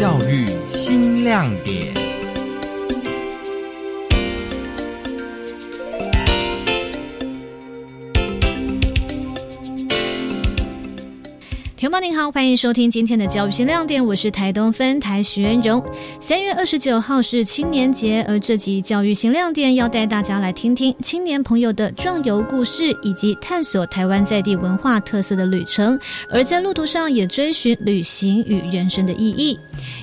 教育新亮点。同胞您好，欢迎收听今天的教育新亮点，我是台东分台徐元荣。三月二十九号是青年节，而这集教育新亮点要带大家来听听青年朋友的壮游故事，以及探索台湾在地文化特色的旅程。而在路途上也追寻旅行与人生的意义。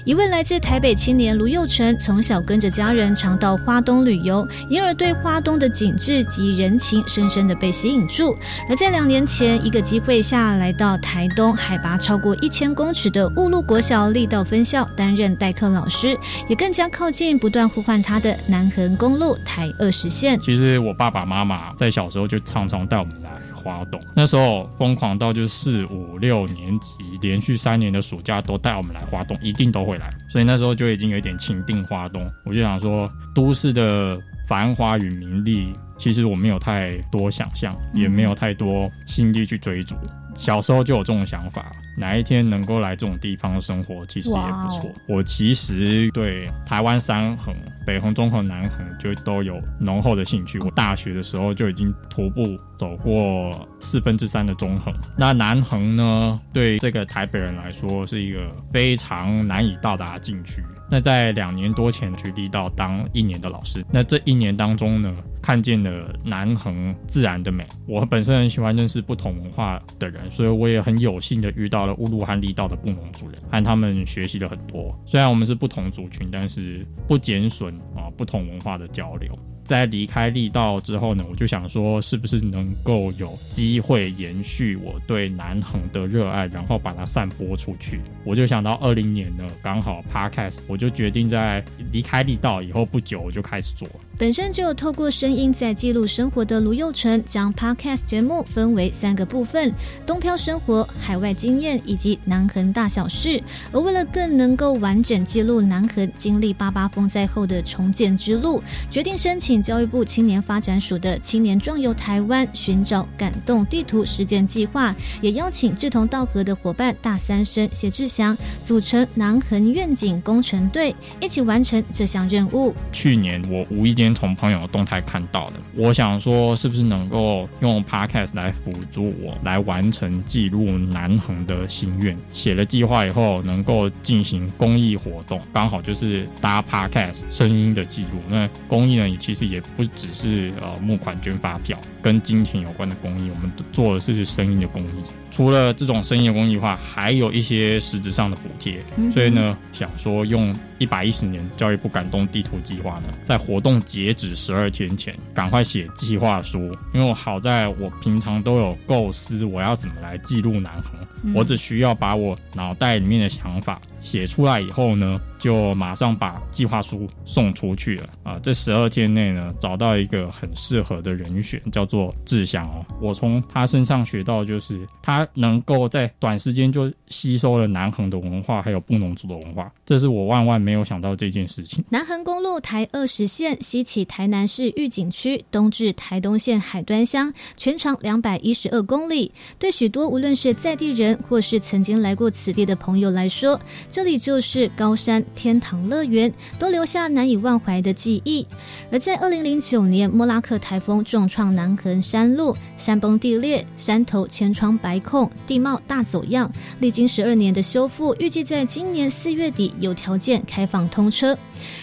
一位来自台北青年卢佑成，从小跟着家人常到花东旅游，因而对花东的景致及人情深深的被吸引住。而在两年前一个机会下来到台东。海拔超过一千公尺的雾鹿国小力道分校担任代课老师，也更加靠近不断呼唤他的南横公路台二十线。其实我爸爸妈妈在小时候就常常带我们来花东，那时候疯狂到就是四五六年级，连续三年的暑假都带我们来花东，一定都会来。所以那时候就已经有点情定花东。我就想说，都市的繁华与名利，其实我没有太多想象，也没有太多心力去追逐。小时候就有这种想法，哪一天能够来这种地方生活，其实也不错。我其实对台湾三横、北横、中横、南横就都有浓厚的兴趣。我大学的时候就已经徒步走过四分之三的中横。那南横呢，对这个台北人来说是一个非常难以到达的禁区。那在两年多前去力道当一年的老师，那这一年当中呢？看见了南横自然的美，我本身很喜欢认识不同文化的人，所以我也很有幸的遇到了乌鲁汉力道的布农族人，和他们学习了很多。虽然我们是不同族群，但是不减损啊不同文化的交流。在离开力道之后呢，我就想说，是不是能够有机会延续我对南横的热爱，然后把它散播出去？我就想到二零年呢，刚好 Podcast，我就决定在离开力道以后不久，我就开始做。本身就有透过声音在记录生活的卢佑成，将 Podcast 节目分为三个部分：东漂生活、海外经验以及南横大小事。而为了更能够完整记录南横经历八八风灾后的重建之路，决定申请。教育部青年发展署的青年壮游台湾寻找感动地图实践计划，也邀请志同道合的伙伴大三生谢志祥组成南横愿景工程队，一起完成这项任务。去年我无意间从朋友动态看到的，我想说是不是能够用 Podcast 来辅助我来完成记录南横的心愿？写了计划以后，能够进行公益活动，刚好就是搭 Podcast 声音的记录。那公益呢，也其实。也不只是呃募款捐发票跟金钱有关的公益，我们做的是生意的公益。除了这种生意的公益的话，还有一些实质上的补贴。所以呢，想说用一百一十年教育部感动地图计划呢，在活动截止十二天前，赶快写计划书。因为我好在我平常都有构思，我要怎么来记录南横，我只需要把我脑袋里面的想法。写出来以后呢，就马上把计划书送出去了啊！这十二天内呢，找到一个很适合的人选，叫做志祥哦。我从他身上学到，就是他能够在短时间就吸收了南横的文化，还有布农族的文化，这是我万万没有想到这件事情。南横公路台二十线西起台南市玉井区，东至台东县海端乡，全长两百一十二公里。对许多无论是在地人或是曾经来过此地的朋友来说，这里就是高山天堂乐园，都留下难以忘怀的记忆。而在二零零九年，莫拉克台风重创南横山路，山崩地裂，山头千疮百孔，地貌大走样。历经十二年的修复，预计在今年四月底有条件开放通车。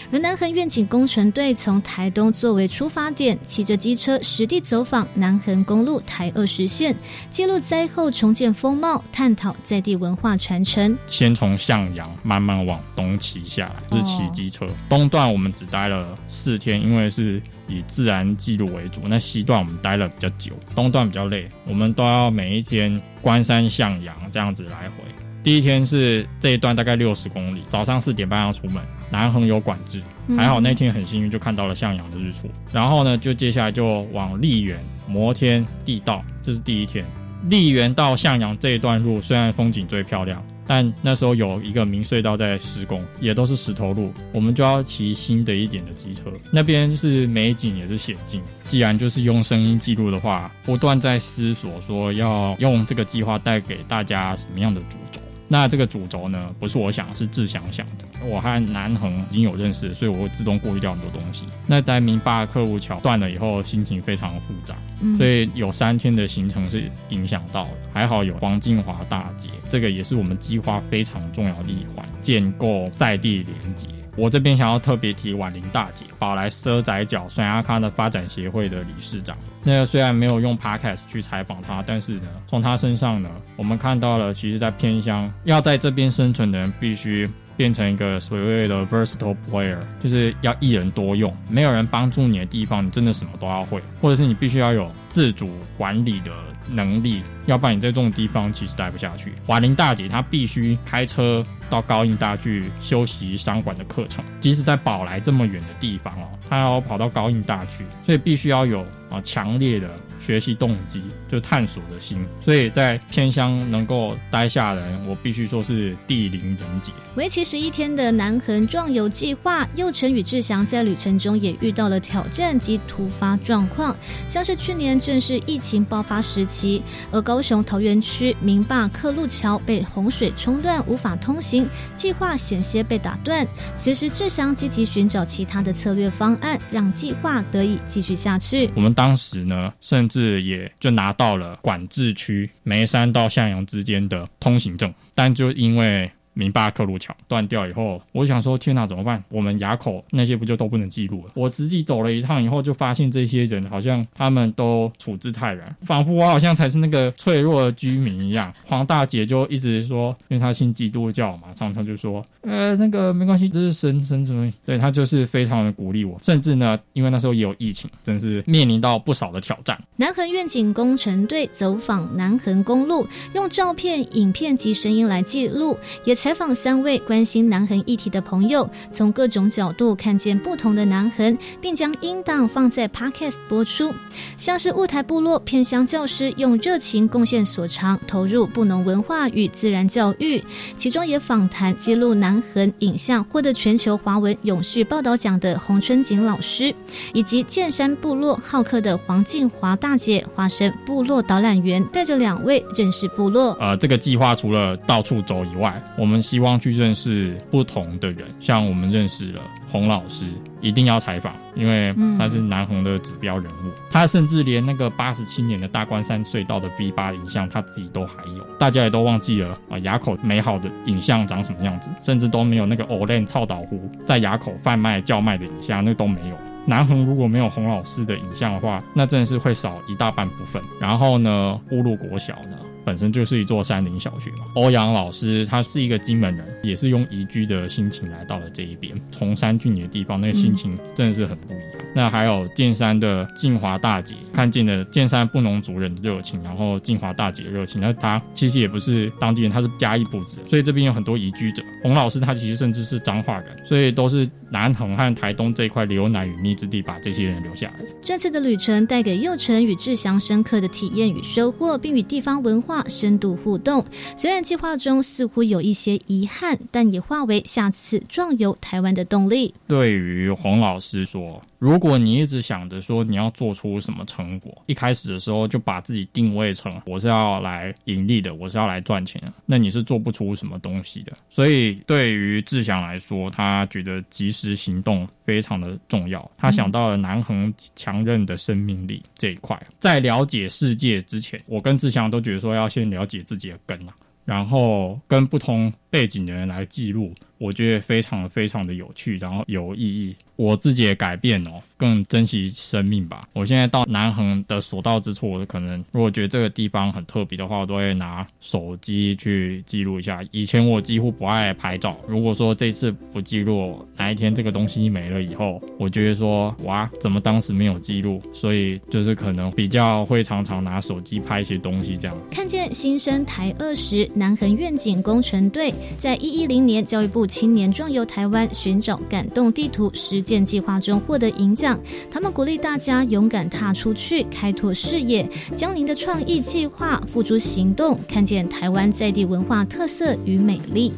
而南横愿景工程队从台东作为出发点，骑着机车实地走访南横公路台二十线，记录灾后重建风貌，探讨在地文化传承。先从向阳慢慢往东骑下来，是骑机车。东段我们只待了四天，因为是以自然记录为主。那西段我们待了比较久，东段比较累，我们都要每一天关山向阳这样子来回。第一天是这一段大概六十公里，早上四点半要出门。南横有管制，还好那天很幸运就看到了向阳的日出。然后呢，就接下来就往丽园、摩天地道，这是第一天。丽园到向阳这一段路虽然风景最漂亮，但那时候有一个明隧道在施工，也都是石头路，我们就要骑新的一点的机车。那边是美景也是险境。既然就是用声音记录的话，不断在思索说要用这个计划带给大家什么样的主轴。那这个主轴呢，不是我想，是志祥想的。我和南恒已经有认识，所以我会自动过滤掉很多东西。那在明巴克路桥断了以后，心情非常复杂，所以有三天的行程是影响到的。还好有黄金华大街，这个也是我们计划非常重要的一环，建构在地连接。我这边想要特别提婉玲大姐，宝来奢仔角酸阿康的发展协会的理事长。那个虽然没有用 podcast 去采访他，但是呢，从他身上呢，我们看到了，其实在偏乡要在这边生存的人，必须变成一个所谓的 versatile player，就是要一人多用。没有人帮助你的地方，你真的什么都要会，或者是你必须要有自主管理的能力，要不然你在这种地方其实待不下去。婉玲大姐她必须开车。到高印大去修习商管的课程，即使在宝来这么远的地方哦，她要跑到高印大去，所以必须要有啊强烈的学习动机，就探索的心。所以在偏乡能够待下来，我必须说是地灵人杰。为期十一天的南横壮游计划，佑成与志祥在旅程中也遇到了挑战及突发状况，像是去年正是疫情爆发时期，而高雄桃园区明坝客路桥被洪水冲断，无法通行。计划险些被打断，其实志祥积极寻找其他的策略方案，让计划得以继续下去。我们当时呢，甚至是也就拿到了管制区眉山到向阳之间的通行证，但就因为。明巴克路桥断掉以后，我想说天哪，怎么办？我们垭口那些不就都不能记录了？我实际走了一趟以后，就发现这些人好像他们都处之泰然，仿佛我好像才是那个脆弱的居民一样。黄大姐就一直说，因为她信基督教嘛，常常就说，呃，那个没关系，这是神神主义。对她就是非常的鼓励我，甚至呢，因为那时候也有疫情，真是面临到不少的挑战。南横愿景工程队走访南横公路，用照片、影片及声音来记录，也。采访三位关心南横议题的朋友，从各种角度看见不同的南横，并将音档放在 Podcast 播出。像是雾台部落偏乡教师用热情贡献所长，投入布农文化与自然教育，其中也访谈记录南横影像，获得全球华文永续报道奖的洪春景老师，以及剑山部落好客的黄静华大姐，化身部落导览员，带着两位认识部落。呃，这个计划除了到处走以外，我们。希望去认识不同的人，像我们认识了洪老师，一定要采访，因为他是南红的指标人物。他甚至连那个八十七年的大关山隧道的 B 八影像，他自己都还有，大家也都忘记了啊。垭口美好的影像长什么样子，甚至都没有那个 Olen 操岛湖在垭口贩卖叫卖的影像，那都没有。南横如果没有洪老师的影像的话，那真的是会少一大半部分。然后呢，乌路国小呢？本身就是一座山林小学嘛。欧阳老师他是一个金门人，也是用移居的心情来到了这一边，崇山峻野的地方，那个心情真的是很不一样。那还有剑山的静华大姐，看见了剑山布农族人的热情，然后静华大姐热情，那她其实也不是当地人，她是嘉义部子，所以这边有很多移居者。洪老师他其实甚至是彰化人，所以都是南横和台东这一块流奶与蜜之地，把这些人留下来。这次的旅程带给佑成与志祥深刻的体验与收获，并与地方文化。深度互动，虽然计划中似乎有一些遗憾，但也化为下次壮游台湾的动力。对于洪老师说，如果你一直想着说你要做出什么成果，一开始的时候就把自己定位成我是要来盈利的，我是要来赚钱的，那你是做不出什么东西的。所以对于志祥来说，他觉得及时行动非常的重要。他想到了南恒强韧的生命力这一块，在了解世界之前，我跟志祥都觉得说要。先了解自己的根啊，然后跟不同背景的人来记录，我觉得非常非常的有趣，然后有意义。我自己也改变哦，更珍惜生命吧。我现在到南横的所到之处，我可能如果觉得这个地方很特别的话，我都会拿手机去记录一下。以前我几乎不爱拍照，如果说这次不记录，哪一天这个东西没了以后，我觉得说哇，怎么当时没有记录？所以就是可能比较会常常拿手机拍一些东西这样。看见新生台二十南横愿景工程队在一一零年教育部青年壮游台湾寻找感动地图实践计划中获得银奖，他们鼓励大家勇敢踏出去，开拓视野，将您的创意计划付诸行动，看见台湾在地文化特色与美丽。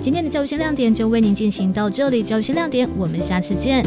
今天的教育新亮点就为您进行到这里，教育新亮点，我们下次见。